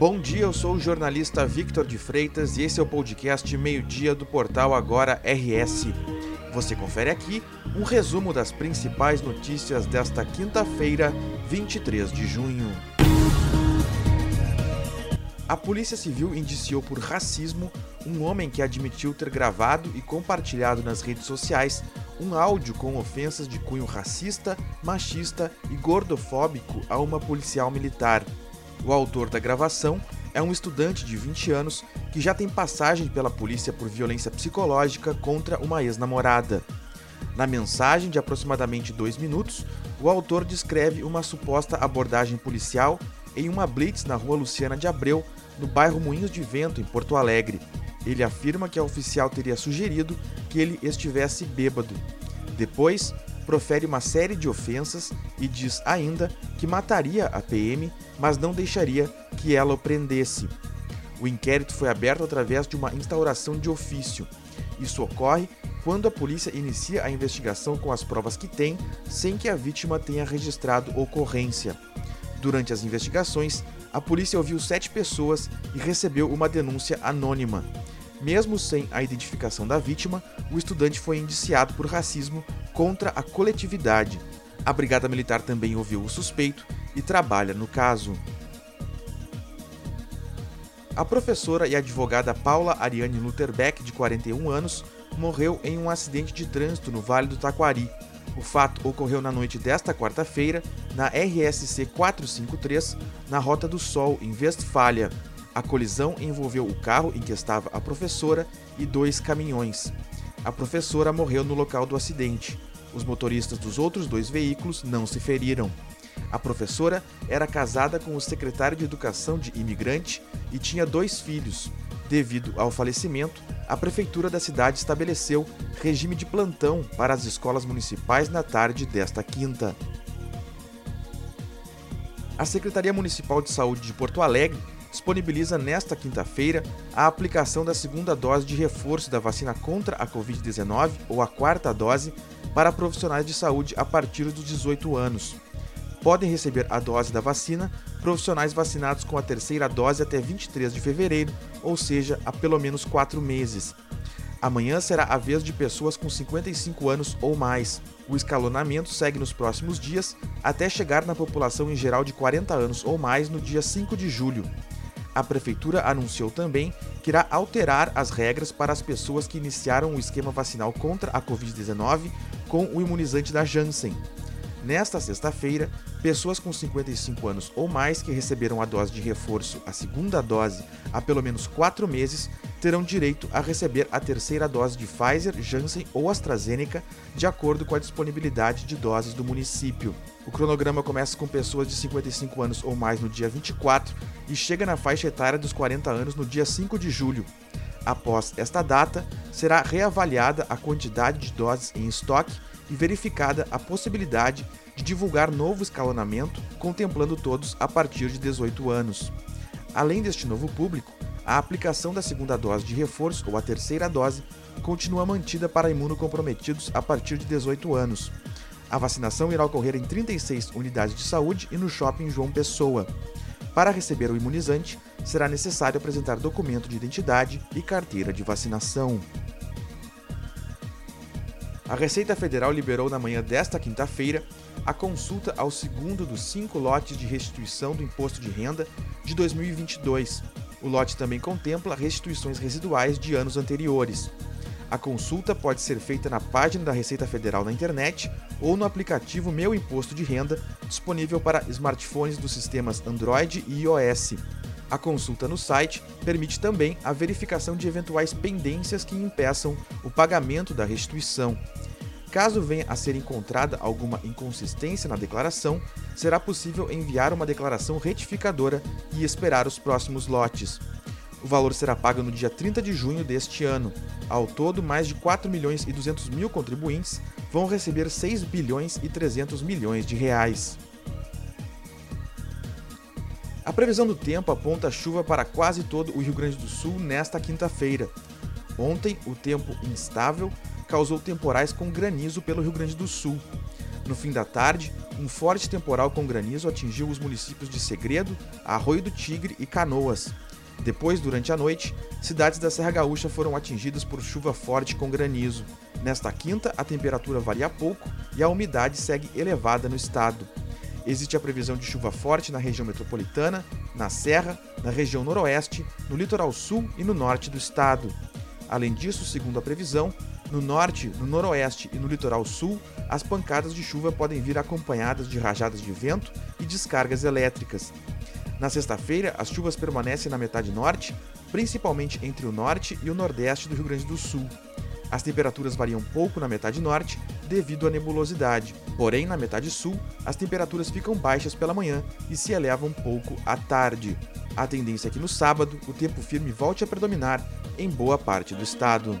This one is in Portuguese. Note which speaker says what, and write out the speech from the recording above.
Speaker 1: Bom dia, eu sou o jornalista Victor de Freitas e esse é o podcast Meio-Dia do portal Agora RS. Você confere aqui um resumo das principais notícias desta quinta-feira, 23 de junho. A Polícia Civil indiciou por racismo um homem que admitiu ter gravado e compartilhado nas redes sociais um áudio com ofensas de cunho racista, machista e gordofóbico a uma policial militar. O autor da gravação é um estudante de 20 anos que já tem passagem pela polícia por violência psicológica contra uma ex-namorada. Na mensagem de aproximadamente dois minutos, o autor descreve uma suposta abordagem policial em uma blitz na rua Luciana de Abreu, no bairro Moinhos de Vento, em Porto Alegre. Ele afirma que a oficial teria sugerido que ele estivesse bêbado. Depois, profere uma série de ofensas e diz ainda que mataria a PM, mas não deixaria que ela o prendesse. O inquérito foi aberto através de uma instauração de ofício. Isso ocorre quando a polícia inicia a investigação com as provas que tem, sem que a vítima tenha registrado ocorrência. Durante as investigações, a polícia ouviu sete pessoas e recebeu uma denúncia anônima. Mesmo sem a identificação da vítima, o estudante foi indiciado por racismo contra a coletividade. A Brigada Militar também ouviu o suspeito e trabalha no caso. A professora e advogada Paula Ariane Lutherbeck, de 41 anos, morreu em um acidente de trânsito no Vale do Taquari. O fato ocorreu na noite desta quarta-feira, na RSC 453, na Rota do Sol, em Westfália. A colisão envolveu o carro em que estava a professora e dois caminhões. A professora morreu no local do acidente. Os motoristas dos outros dois veículos não se feriram. A professora era casada com o secretário de Educação de imigrante e tinha dois filhos. Devido ao falecimento, a prefeitura da cidade estabeleceu regime de plantão para as escolas municipais na tarde desta quinta. A Secretaria Municipal de Saúde de Porto Alegre disponibiliza nesta quinta-feira a aplicação da segunda dose de reforço da vacina contra a Covid-19, ou a quarta dose, para profissionais de saúde a partir dos 18 anos. Podem receber a dose da vacina profissionais vacinados com a terceira dose até 23 de fevereiro, ou seja, há pelo menos quatro meses. Amanhã será a vez de pessoas com 55 anos ou mais. O escalonamento segue nos próximos dias, até chegar na população em geral de 40 anos ou mais no dia 5 de julho. A prefeitura anunciou também que irá alterar as regras para as pessoas que iniciaram o esquema vacinal contra a Covid-19 com o imunizante da Janssen. Nesta sexta-feira, pessoas com 55 anos ou mais que receberam a dose de reforço, a segunda dose, há pelo menos quatro meses, terão direito a receber a terceira dose de Pfizer, Janssen ou AstraZeneca, de acordo com a disponibilidade de doses do município. O cronograma começa com pessoas de 55 anos ou mais no dia 24 e chega na faixa etária dos 40 anos no dia 5 de julho. Após esta data, será reavaliada a quantidade de doses em estoque e verificada a possibilidade de divulgar novo escalonamento, contemplando todos a partir de 18 anos. Além deste novo público, a aplicação da segunda dose de reforço ou a terceira dose continua mantida para imunocomprometidos a partir de 18 anos. A vacinação irá ocorrer em 36 unidades de saúde e no shopping João Pessoa. Para receber o imunizante, será necessário apresentar documento de identidade e carteira de vacinação. A Receita Federal liberou na manhã desta quinta-feira a consulta ao segundo dos cinco lotes de restituição do imposto de renda de 2022. O lote também contempla restituições residuais de anos anteriores. A consulta pode ser feita na página da Receita Federal na internet ou no aplicativo Meu Imposto de Renda, disponível para smartphones dos sistemas Android e iOS. A consulta no site permite também a verificação de eventuais pendências que impeçam o pagamento da restituição. Caso venha a ser encontrada alguma inconsistência na declaração, será possível enviar uma declaração retificadora e esperar os próximos lotes. O valor será pago no dia 30 de junho deste ano. Ao todo, mais de 4 milhões e 200 mil contribuintes vão receber 6 bilhões e 300 milhões de reais. A previsão do tempo aponta chuva para quase todo o Rio Grande do Sul nesta quinta-feira. Ontem, o tempo instável causou temporais com granizo pelo Rio Grande do Sul. No fim da tarde, um forte temporal com granizo atingiu os municípios de Segredo, Arroio do Tigre e Canoas. Depois, durante a noite, cidades da Serra Gaúcha foram atingidas por chuva forte com granizo. Nesta quinta, a temperatura varia pouco e a umidade segue elevada no estado. Existe a previsão de chuva forte na região metropolitana, na Serra, na região noroeste, no litoral sul e no norte do estado. Além disso, segundo a previsão, no norte, no noroeste e no litoral sul, as pancadas de chuva podem vir acompanhadas de rajadas de vento e descargas elétricas. Na sexta-feira, as chuvas permanecem na metade norte, principalmente entre o norte e o nordeste do Rio Grande do Sul. As temperaturas variam pouco na metade norte devido à nebulosidade, porém na metade sul as temperaturas ficam baixas pela manhã e se elevam pouco à tarde. A tendência é que no sábado o tempo firme volte a predominar em boa parte do estado.